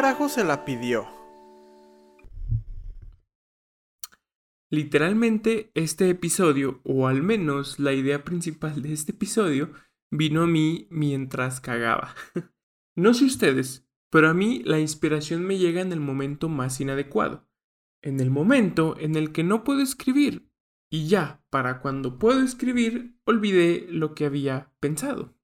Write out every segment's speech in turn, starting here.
carajo se la pidió? Literalmente este episodio, o al menos la idea principal de este episodio, vino a mí mientras cagaba. no sé ustedes, pero a mí la inspiración me llega en el momento más inadecuado. En el momento en el que no puedo escribir. Y ya, para cuando puedo escribir, olvidé lo que había pensado.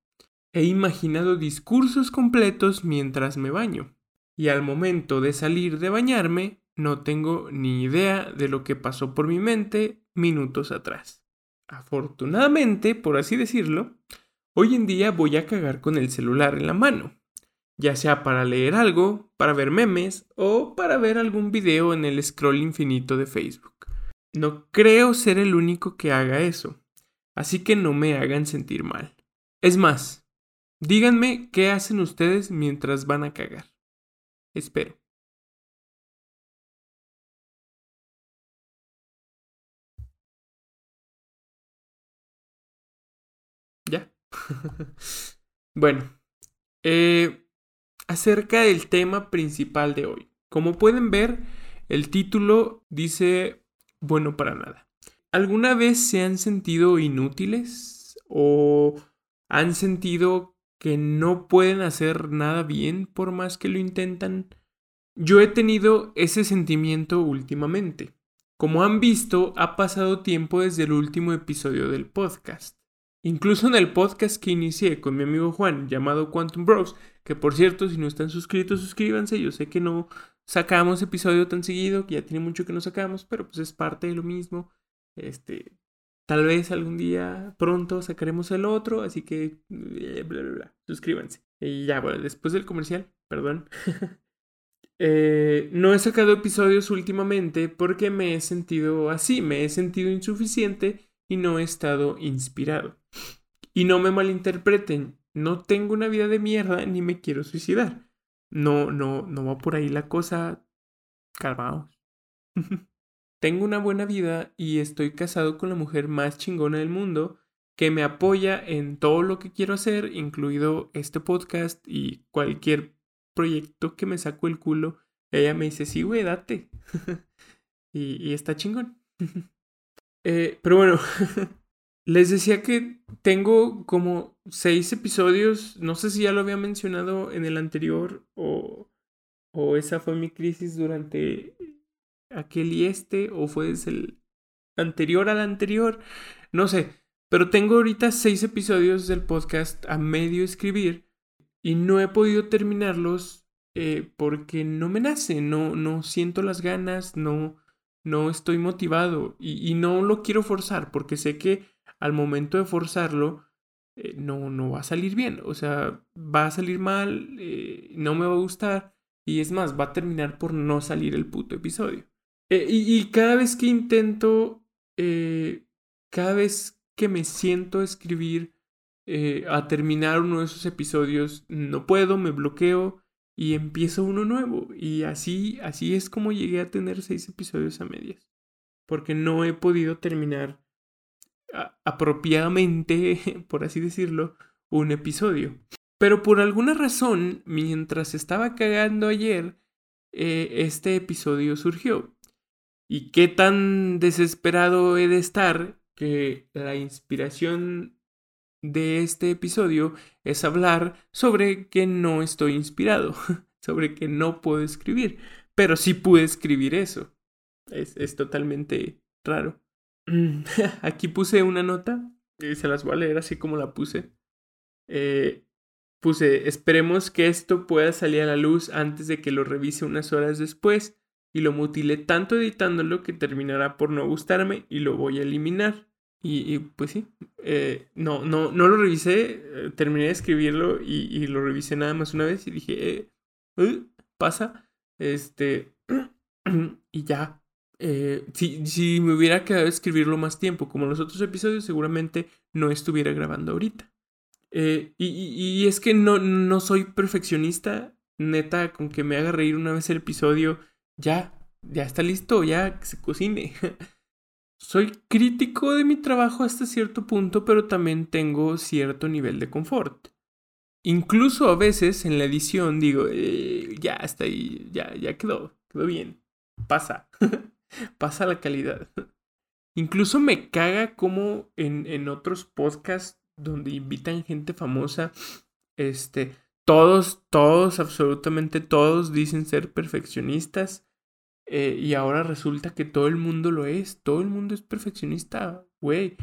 He imaginado discursos completos mientras me baño. Y al momento de salir de bañarme, no tengo ni idea de lo que pasó por mi mente minutos atrás. Afortunadamente, por así decirlo, hoy en día voy a cagar con el celular en la mano, ya sea para leer algo, para ver memes o para ver algún video en el scroll infinito de Facebook. No creo ser el único que haga eso, así que no me hagan sentir mal. Es más, díganme qué hacen ustedes mientras van a cagar. Espero. ¿Ya? bueno, eh, acerca del tema principal de hoy. Como pueden ver, el título dice bueno para nada. ¿Alguna vez se han sentido inútiles o han sentido que no pueden hacer nada bien por más que lo intentan? Yo he tenido ese sentimiento últimamente. Como han visto, ha pasado tiempo desde el último episodio del podcast. Incluso en el podcast que inicié con mi amigo Juan llamado Quantum Bros, que por cierto, si no están suscritos, suscríbanse. Yo sé que no sacamos episodio tan seguido, que ya tiene mucho que no sacamos, pero pues es parte de lo mismo. Este, tal vez algún día pronto sacaremos el otro, así que eh, bla, bla, bla, suscríbanse. Y ya, bueno, después del comercial, perdón. eh, no he sacado episodios últimamente porque me he sentido así, me he sentido insuficiente y no he estado inspirado. Y no me malinterpreten, no tengo una vida de mierda ni me quiero suicidar. No, no, no va por ahí la cosa. Calmaos. tengo una buena vida y estoy casado con la mujer más chingona del mundo que me apoya en todo lo que quiero hacer, incluido este podcast y cualquier proyecto que me saco el culo. Ella me dice, sí, güey, date. y, está chingón. Eh, pero bueno, les decía que tengo como seis episodios, no sé si ya lo había mencionado en el anterior o, o esa fue mi crisis durante aquel y este o fue el anterior al anterior, no sé, pero tengo ahorita seis episodios del podcast a medio escribir y no he podido terminarlos eh, porque no me nace, no, no siento las ganas, no no estoy motivado y, y, no lo quiero forzar porque sé que al momento de forzarlo eh, no, no va a salir bien, o sea, va a salir mal, eh, no me va a gustar y es más, va a terminar por no salir el puto episodio. Eh, y, cada vez que intento, eh, cada vez que me siento a escribir, eh, a terminar uno de esos episodios, no puedo, me bloqueo y empiezo uno nuevo. Y así, así es como llegué a tener seis episodios a medias. Porque no he podido terminar apropiadamente, por así decirlo, un episodio. Pero por alguna razón, mientras estaba cagando ayer, este episodio surgió. Y qué tan desesperado he de estar que la inspiración de este episodio es hablar sobre que no estoy inspirado, sobre que no puedo escribir, pero sí pude escribir eso. Es, es totalmente raro. Aquí puse una nota y se las voy a leer así como la puse. Eh, puse, esperemos que esto pueda salir a la luz antes de que lo revise unas horas después y lo mutilé tanto editándolo que terminará por no gustarme y lo voy a eliminar. Y, y pues sí, eh, no, no, no lo revisé, eh, terminé de escribirlo y, y, lo revisé nada más una vez y dije, eh, uh, pasa, este, y ya. Eh, si, si me hubiera quedado escribirlo más tiempo, como los otros episodios, seguramente no estuviera grabando ahorita. Eh, y, y, es que no, no soy perfeccionista. Neta, con que me haga reír una vez el episodio, ya, ya está listo, ya se cocine. soy crítico de mi trabajo hasta cierto punto, pero también tengo cierto nivel de confort. Incluso a veces en la edición digo, eh, ya está ahí, ya, ya quedó, quedó bien. Pasa, pasa la calidad. Incluso me caga como en, en otros podcasts donde invitan gente famosa, este, todos, todos, absolutamente todos dicen ser perfeccionistas. Eh, y ahora resulta que todo el mundo lo es, todo el mundo es perfeccionista, güey.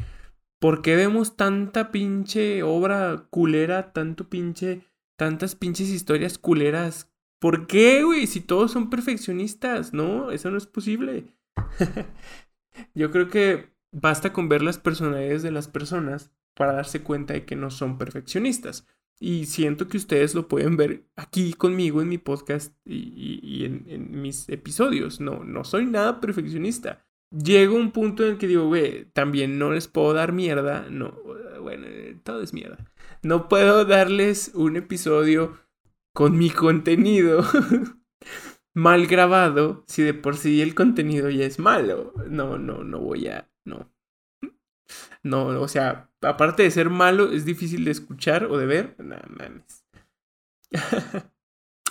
¿Por qué vemos tanta pinche obra culera, tanto pinche, tantas pinches historias culeras? ¿Por qué, güey? Si todos son perfeccionistas, ¿no? Eso no es posible. Yo creo que basta con ver las personalidades de las personas para darse cuenta de que no son perfeccionistas. Y siento que ustedes lo pueden ver aquí conmigo en mi podcast y, en, mis episodios. No, no soy nada perfeccionista llego a un punto en el que digo, güey, también no les puedo dar mierda. No, bueno, todo es mierda. No puedo darles un episodio con mi contenido mal grabado si de por sí el contenido ya es malo. No, no, no voy a. No. No, o sea, aparte de ser malo, es difícil de escuchar o de ver. Mames.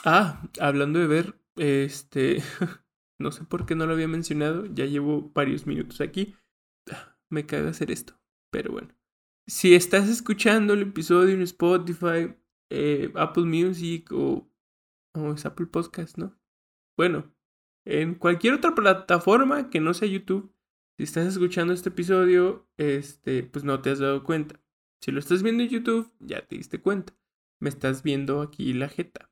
ah, hablando de ver, este. No sé por qué no lo había mencionado, ya llevo varios minutos aquí. Me caga hacer esto, pero bueno. Si estás escuchando el episodio en Spotify, eh, Apple Music o, o es Apple Podcast, ¿no? Bueno, en cualquier otra plataforma que no sea YouTube, si estás escuchando este episodio, este, pues no te has dado cuenta. Si lo estás viendo en YouTube, ya te diste cuenta. Me estás viendo aquí la jeta.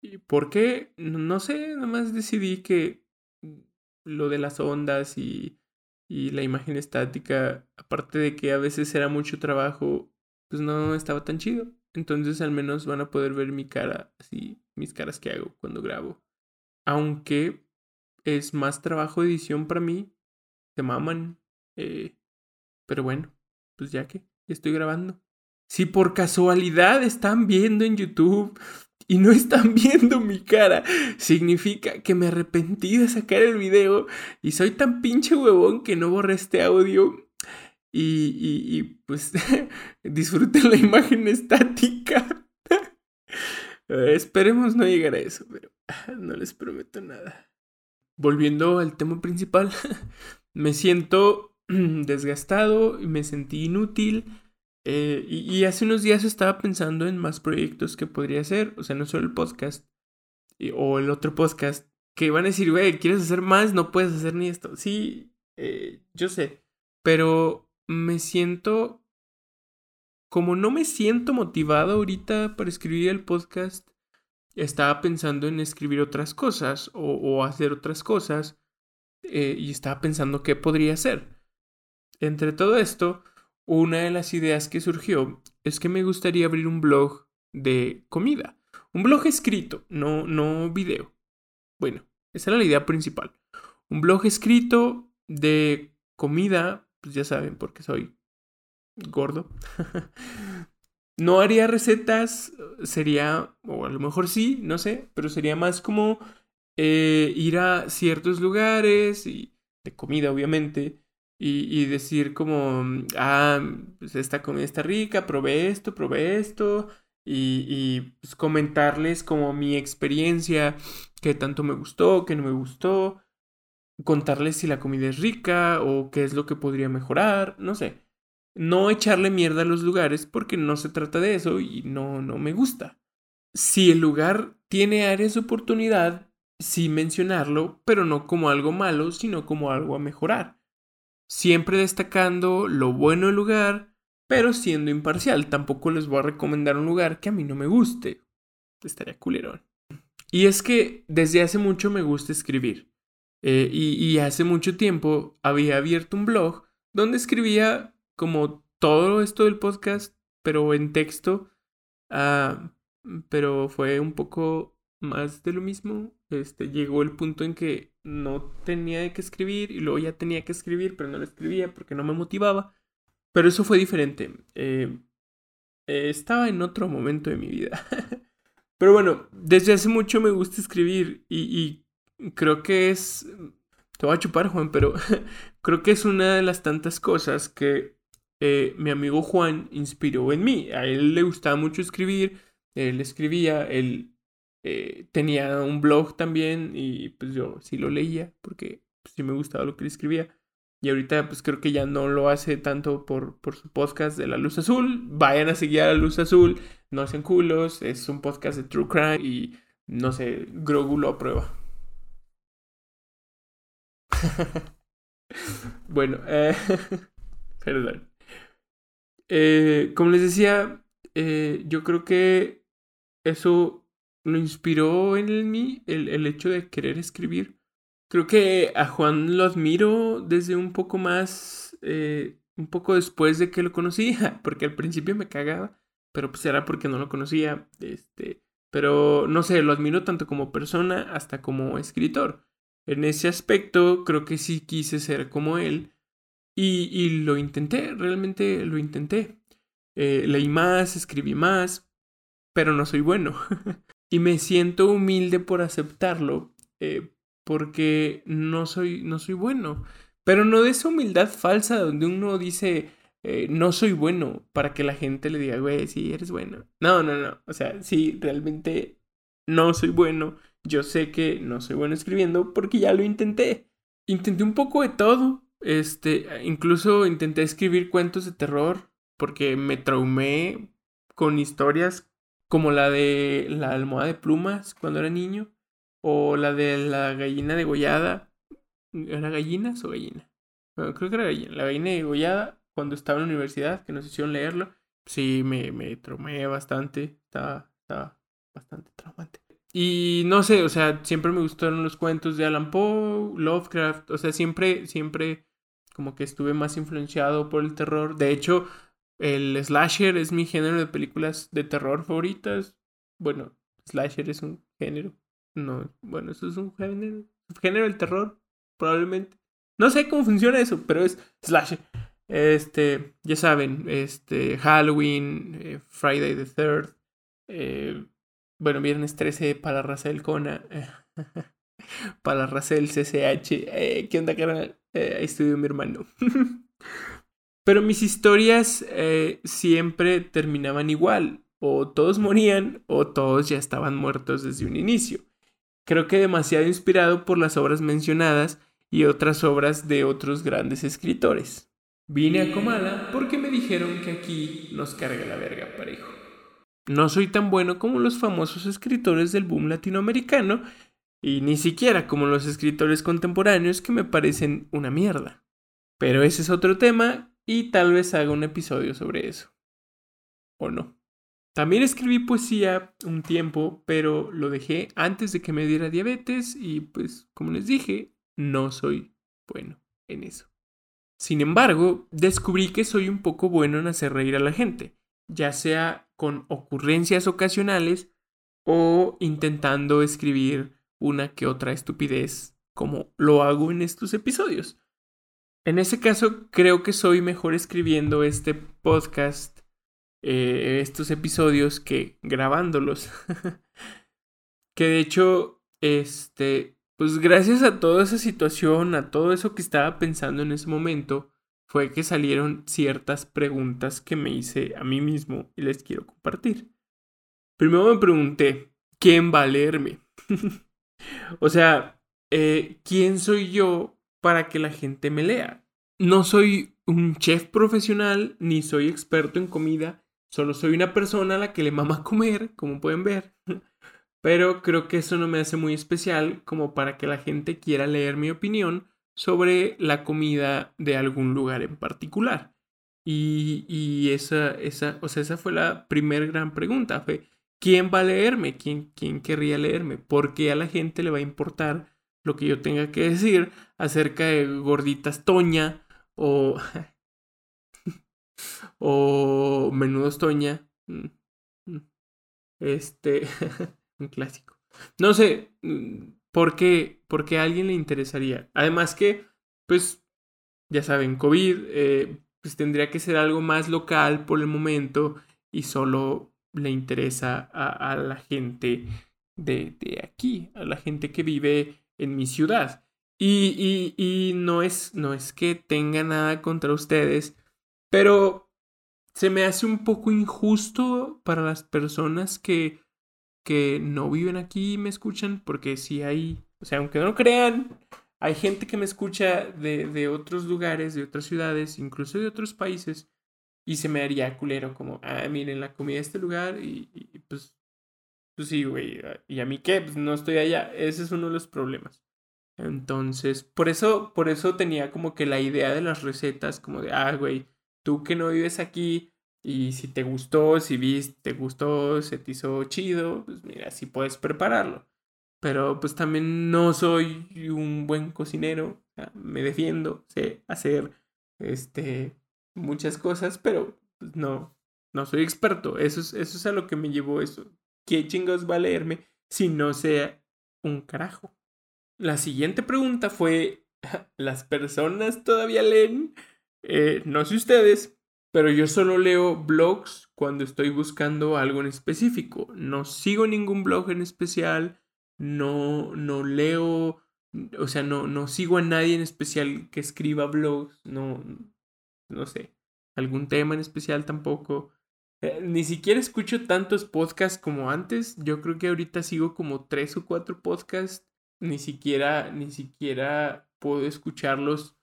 ¿Y por qué? No sé, nomás decidí que lo de las ondas y, la imagen estática, aparte de que a veces era mucho trabajo, pues no estaba tan chido. Entonces al menos van a poder ver mi cara, así, mis caras que hago cuando grabo. Aunque es más trabajo de edición para mí, se maman. Eh, pero bueno, pues ya que estoy grabando. Si por casualidad están viendo en YouTube y no están viendo mi cara, significa que me arrepentí de sacar el video y soy tan pinche huevón que no borré este audio. Y, y, pues disfruten la imagen estática. Esperemos no llegar a eso, pero no les prometo nada. Volviendo al tema principal, me siento desgastado y me sentí inútil eh, y, hace unos días estaba pensando en más proyectos que podría hacer, o sea, no solo el podcast o el otro podcast, que van a decir, güey, ¿quieres hacer más? No puedes hacer ni esto. Sí, eh, yo sé, pero me siento, como no me siento motivado ahorita para escribir el podcast, estaba pensando en escribir otras cosas o, hacer otras cosas eh, y estaba pensando qué podría hacer. Entre todo esto, una de las ideas que surgió es que me gustaría abrir un blog de comida. Un blog escrito, no, no video. Bueno, esa era la idea principal. Un blog escrito de comida, pues ya saben, porque soy gordo. no haría recetas, sería, o a lo mejor sí, no sé, pero sería más como eh, ir a ciertos lugares y de comida, obviamente, y, decir como, ah, pues esta comida está rica, probé esto, probé esto, y, y pues comentarles como mi experiencia, qué tanto me gustó, qué no me gustó, contarles si la comida es rica o qué es lo que podría mejorar, no sé. No echarle mierda a los lugares porque no se trata de eso y no, no me gusta. Si el lugar tiene áreas de oportunidad, sí mencionarlo, pero no como algo malo, sino como algo a mejorar siempre destacando lo bueno del lugar, pero siendo imparcial. Tampoco les voy a recomendar un lugar que a mí no me guste. Estaría culerón. Y es que desde hace mucho me gusta escribir. Eh, y, hace mucho tiempo había abierto un blog donde escribía como todo esto del podcast, pero en texto. Ah, pero fue un poco más de lo mismo. Este, llegó el punto en que no tenía que escribir y luego ya tenía que escribir, pero no lo escribía porque no me motivaba. Pero eso fue diferente. Eh, estaba en otro momento de mi vida. Pero bueno, desde hace mucho me gusta escribir y, creo que es... Te voy a chupar, Juan, pero creo que es una de las tantas cosas que eh, mi amigo Juan inspiró en mí. A él le gustaba mucho escribir, él escribía, él eh, tenía un blog también y pues yo sí lo leía porque pues, sí me gustaba lo que escribía. Y ahorita pues creo que ya no lo hace tanto por, por su podcast de La Luz Azul. Vayan a seguir a La Luz Azul, no sean culos, es un podcast de True Crime y no sé, Grogu lo aprueba. bueno, eh, perdón. Eh, como les decía, eh, yo creo que eso lo inspiró en mí, el, el hecho de querer escribir. Creo que a Juan lo admiro desde un poco más, eh, un poco después de que lo conocía, porque al principio me cagaba, pero pues era porque no lo conocía, este, pero no sé, lo admiro tanto como persona hasta como escritor. En ese aspecto creo que sí quise ser como él y, y lo intenté, realmente lo intenté. Eh, leí más, escribí más, pero no soy bueno. y me siento humilde por aceptarlo, eh, porque no soy, no soy bueno. Pero no de esa humildad falsa donde uno dice, eh, no soy bueno, para que la gente le diga, güey, sí, eres bueno. No, no, no. O sea, sí, realmente no soy bueno. Yo sé que no soy bueno escribiendo porque ya lo intenté. Intenté un poco de todo. Este, incluso intenté escribir cuentos de terror porque me traumé con historias como la de la almohada de plumas cuando era niño o la de la gallina degollada. ¿Era gallinas o gallina? creo que era gallina. La gallina degollada cuando estaba en la universidad, que nos hicieron leerlo. Sí, me, me traumé bastante. Estaba bastante traumante. Y no sé, o sea, siempre me gustaron los cuentos de Alan Poe, Lovecraft. O sea, siempre, siempre como que estuve más influenciado por el terror. De hecho, el slasher es mi género de películas de terror favoritas. Bueno, slasher es un género no, bueno, eso es un género, género del terror, probablemente. No sé cómo funciona eso, pero es slash. Este, ya saben, este, Halloween, eh, Friday the 3rd, eh, bueno, viernes 13 para Racel Kona, para Racel CCH, eh, ¿qué onda, carnal? ahí estudió mi hermano. pero mis historias siempre terminaban igual, o todos morían o todos ya estaban muertos desde un inicio creo que demasiado inspirado por las obras mencionadas y otras obras de otros grandes escritores. Vine a Comala porque me dijeron que aquí nos carga la verga parejo. No soy tan bueno como los famosos escritores del boom latinoamericano y ni siquiera como los escritores contemporáneos que me parecen una mierda. Pero ese es otro tema y tal vez haga un episodio sobre eso. ¿O no? También escribí poesía un tiempo, pero lo dejé antes de que me diera diabetes y pues como les dije, no soy bueno en eso. Sin embargo, descubrí que soy un poco bueno en hacer reír a la gente, ya sea con ocurrencias ocasionales o intentando escribir una que otra estupidez como lo hago en estos episodios. En ese caso, creo que soy mejor escribiendo este podcast eh, estos episodios que grabándolos. que de hecho, este, pues gracias a toda esa situación, a todo eso que estaba pensando en ese momento, fue que salieron ciertas preguntas que me hice a mí mismo y les quiero compartir. Primero me pregunté, ¿quién va a leerme? o sea, eh, ¿quién soy yo para que la gente me lea? No soy un chef profesional, ni soy experto en comida, Solo soy una persona a la que le mama comer, como pueden ver. Pero creo que eso no me hace muy especial como para que la gente quiera leer mi opinión sobre la comida de algún lugar en particular. Y, y esa, esa, o sea, esa fue la primera gran pregunta. Fue, ¿quién va a leerme? ¿Quién, ¿Quién querría leerme? ¿Por qué a la gente le va a importar lo que yo tenga que decir acerca de gorditas Toña o o Menudo Estoña. Mm, mm. Este, un clásico. No sé, mm, ¿por qué, ¿por qué a alguien le interesaría? Además que, pues, ya saben, COVID, eh, pues tendría que ser algo más local por el momento y solo le interesa a, la gente de, de, aquí, a la gente que vive en mi ciudad. Y, y, y no, es, no es que tenga nada contra ustedes, pero se me hace un poco injusto para las personas que, que no viven aquí y me escuchan, porque si hay, o sea, aunque no crean, hay gente que me escucha de, de otros lugares, de otras ciudades, incluso de otros países, y se me haría culero como, ah, miren la comida de este lugar y, y pues, pues sí, güey, ¿y a mí qué? Pues no estoy allá, ese es uno de los problemas. Entonces, por eso, por eso tenía como que la idea de las recetas, como de, ah, güey, tú que no vives aquí y si te gustó, si viste, te gustó, se te hizo chido, pues mira, sí puedes prepararlo. Pero pues también no soy un buen cocinero, me defiendo, sé hacer este muchas cosas, pero pues, no, no soy experto. Eso es, eso es a lo que me llevó eso. ¿Qué chingos va a leerme si no sea un carajo? La siguiente pregunta fue, ¿las personas todavía leen? Eh, no sé ustedes, pero yo solo leo blogs cuando estoy buscando algo en específico. No sigo ningún blog en especial, no, no leo, o sea, no, no sigo a nadie en especial que escriba blogs, no, no sé, algún tema en especial tampoco. Eh, ni siquiera escucho tantos podcasts como antes. Yo creo que ahorita sigo como tres o cuatro podcasts ni siquiera, ni siquiera puedo escucharlos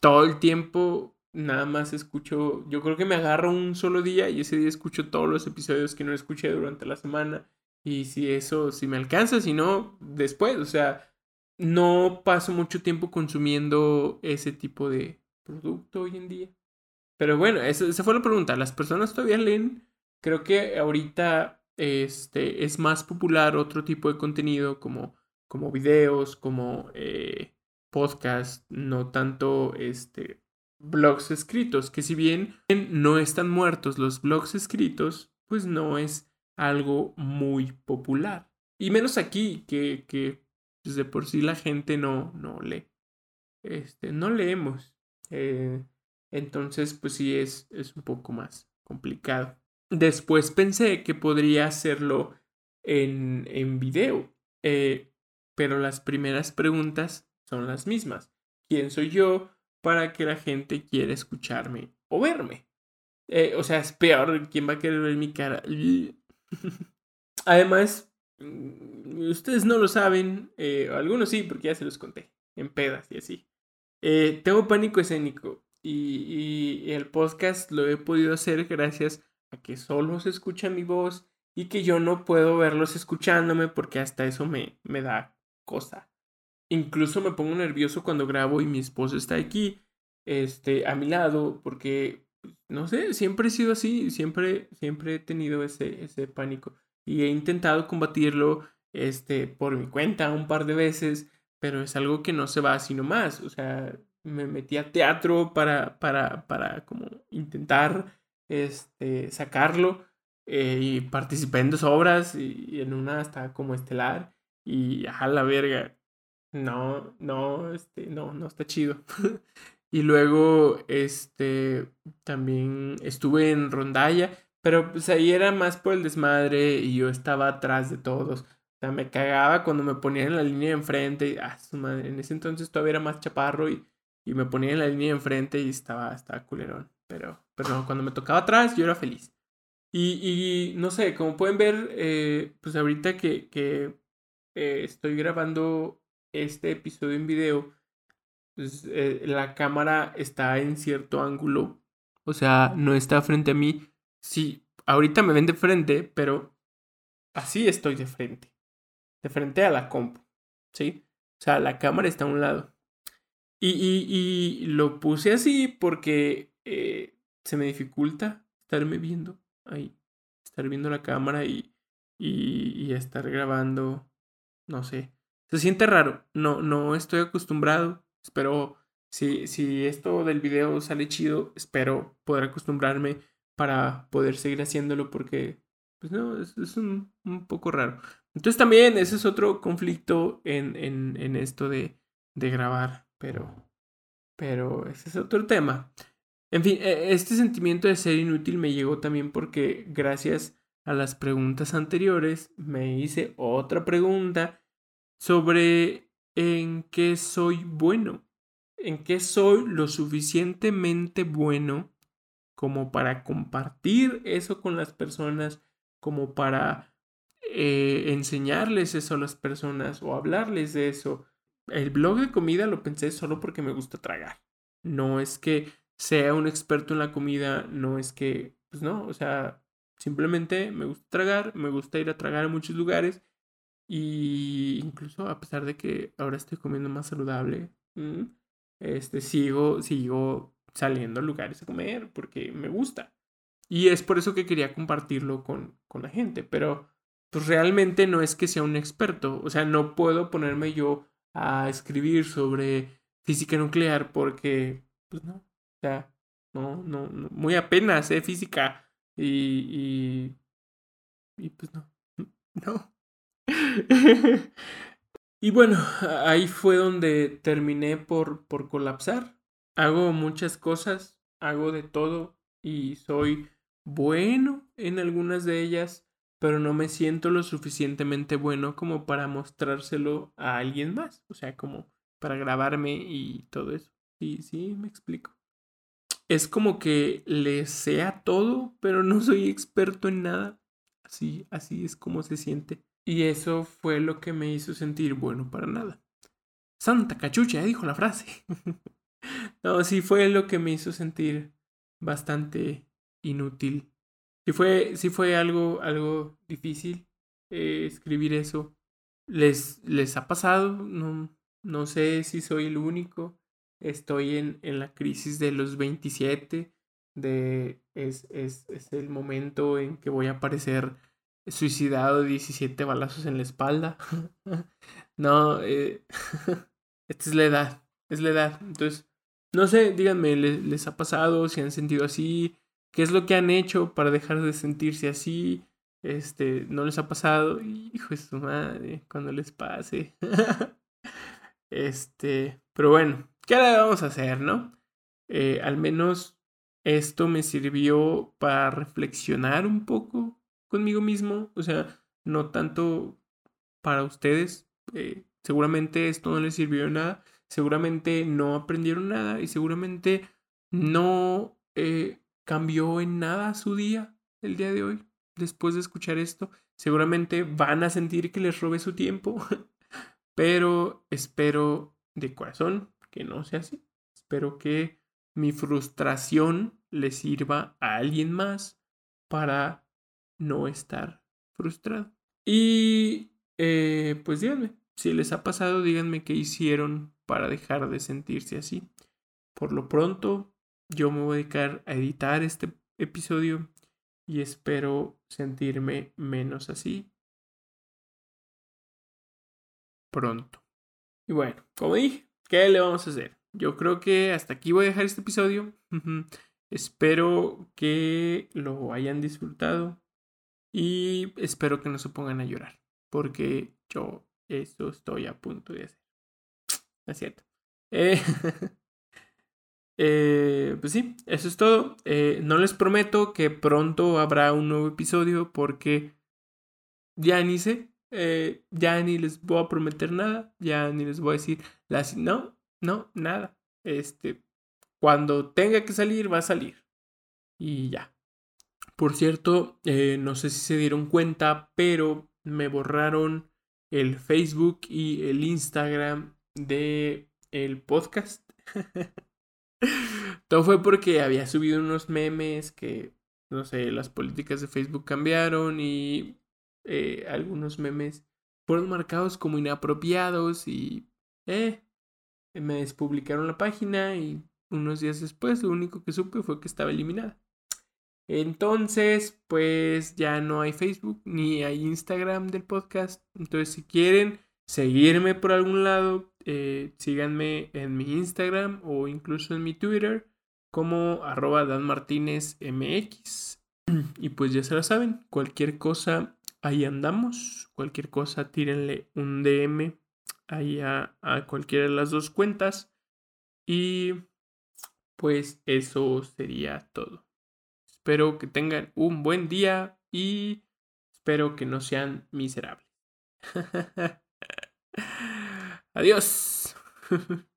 todo el tiempo. Nada más escucho, yo creo que me agarro un solo día y ese día escucho todos los episodios que no escuché durante la semana. Y si eso, si me alcanza, si no, después, o sea, no paso mucho tiempo consumiendo ese tipo de producto hoy en día. Pero bueno, esa, fue la pregunta. ¿Las personas todavía leen? Creo que ahorita este, es más popular otro tipo de contenido como como videos, como eh, podcasts, no tanto este, blogs escritos, que si bien no están muertos los blogs escritos, pues no es algo muy popular. Y menos aquí, que, que pues, por sí la gente no, no lee. Este, no leemos. Eh, entonces, pues sí es, es un poco más complicado. Después pensé que podría hacerlo en, en video. Eh, pero las primeras preguntas son las mismas. ¿Quién soy yo para que la gente quiera escucharme o verme? Eh, o sea, es peor. ¿Quién va a querer ver mi cara? Además, mm, ustedes no lo saben, eh, algunos sí, porque ya se los conté, en pedas y así. Tengo pánico escénico y, y, el podcast lo he podido hacer gracias a que solo se escucha mi voz y que yo no puedo verlos escuchándome porque hasta eso me, me da cosa. Incluso me pongo nervioso cuando grabo y mi esposo está aquí, este, a mi lado, porque, no sé, siempre he sido así, siempre, siempre he tenido ese, ese pánico. Y he intentado combatirlo, este, por mi cuenta un par de veces, pero es algo que no se va así nomás. O sea, me metí a teatro para, para, para como intentar, este, sacarlo. Eh, y participé en dos obras y, en una hasta como estelar y a la verga. No, no, este, no, no está chido. y luego, este, también estuve en rondalla, pero pues ahí era más por el desmadre y yo estaba atrás de todos. O sea, me cagaba cuando me ponían en la línea de enfrente. Y, ah, su madre, en ese entonces todavía era más chaparro y, y me ponía en la línea de enfrente y estaba, estaba culerón. Pero, pero no, cuando me tocaba atrás yo era feliz. Y, y no sé, como pueden ver, eh, pues ahorita que, que eh, estoy grabando este episodio en video, pues, eh, la cámara está en cierto ángulo, o sea, no está frente a mí. Sí, ahorita me ven de frente, pero así estoy de frente, de frente a la compu, ¿sí? O sea, la cámara está a un lado. Y, y, y lo puse así porque eh, se me dificulta estarme viendo ahí, estar viendo la cámara y, y, y estar grabando no sé. Se siente raro. No, no estoy acostumbrado. Espero, si, si esto del video sale chido, espero poder acostumbrarme para poder seguir haciéndolo porque, pues no, es, es un, un, poco raro. Entonces también ese es otro conflicto en, en, en esto de, de grabar, pero, pero ese es otro tema. En fin, e, este sentimiento de ser inútil me llegó también porque gracias a las preguntas anteriores me hice otra pregunta sobre en qué soy bueno, en qué soy lo suficientemente bueno como para compartir eso con las personas, como para eh, enseñarles eso a las personas o hablarles de eso. El blog de comida lo pensé solo porque me gusta tragar. No es que sea un experto en la comida, no es que, pues no, o sea, simplemente me gusta tragar, me gusta ir a tragar a muchos lugares y incluso a pesar de que ahora estoy comiendo más saludable, mm, este, sigo, sigo saliendo a lugares a comer porque me gusta. Y es por eso que quería compartirlo con, con la gente, pero pues realmente no es que sea un experto, o sea, no puedo ponerme yo a escribir sobre física nuclear porque, pues no, o sea, no, no, muy apenas sé física y, y, y pues no, no. y bueno, ahí fue donde terminé por, por colapsar. Hago muchas cosas, hago de todo y soy bueno en algunas de ellas, pero no me siento lo suficientemente bueno como para mostrárselo a alguien más, o sea, como para grabarme y todo eso. Sí, sí, me explico. Es como que le sea todo, pero no soy experto en nada. Así, así es como se siente. Y eso fue lo que me hizo sentir bueno para nada. Santa cachucha, dijo la frase. no, sí fue lo que me hizo sentir bastante inútil. Sí fue, sí fue algo, algo difícil eh, escribir eso. ¿Les, ¿Les ha pasado? No, no sé si soy el único. Estoy en, en la crisis de los 27. De, es, es, es el momento en que voy a aparecer suicidado 17 balazos en la espalda. no, eh, esta es la edad, es la edad. Entonces, no sé, díganme, ¿les, ha pasado? ¿Si han sentido así? ¿Qué es lo que han hecho para dejar de sentirse así? Este, ¿no les ha pasado? Hijo de su madre, cuando les pase. este, pero bueno, ¿qué le vamos a hacer, no? Eh, al menos esto me sirvió para reflexionar un poco conmigo mismo, o sea, no tanto para ustedes. Eh, seguramente esto no les sirvió nada, seguramente no aprendieron nada y seguramente no eh, cambió en nada su día el día de hoy. Después de escuchar esto, seguramente van a sentir que les robe su tiempo, pero espero de corazón que no sea así. Espero que mi frustración le sirva a alguien más para no estar frustrado. Y eh, pues díganme, si les ha pasado, díganme qué hicieron para dejar de sentirse así. Por lo pronto, yo me voy a dedicar a editar este episodio y espero sentirme menos así pronto. Y bueno, como dije, ¿qué le vamos a hacer? Yo creo que hasta aquí voy a dejar este episodio. espero que lo hayan disfrutado. Y espero que no se pongan a llorar, porque yo eso estoy a punto de hacer. es cierto. Eh, eh, pues sí, eso es todo. Eh, no les prometo que pronto habrá un nuevo episodio porque ya ni sé, ya ni les voy a prometer nada, ya ni les voy a decir, las, no, no, nada. Este, cuando tenga que salir, va a salir. Y ya. Por cierto, eh, no sé si se dieron cuenta, pero me borraron el Facebook y el Instagram de el podcast. Todo fue porque había subido unos memes que, no sé, las políticas de Facebook cambiaron y eh, algunos memes fueron marcados como inapropiados y eh, me despublicaron la página y unos días después lo único que supe fue que estaba eliminada. Entonces, pues ya no hay Facebook ni hay Instagram del podcast. Entonces, si quieren seguirme por algún lado, eh, síganme en mi Instagram o incluso en mi Twitter como arroba danmartinezmx. Y pues ya se lo saben, cualquier cosa, ahí andamos. Cualquier cosa, tírenle un DM ahí a, a cualquiera de las dos cuentas. Y pues eso sería todo. Espero que tengan un buen día y espero que no sean miserables. Adiós.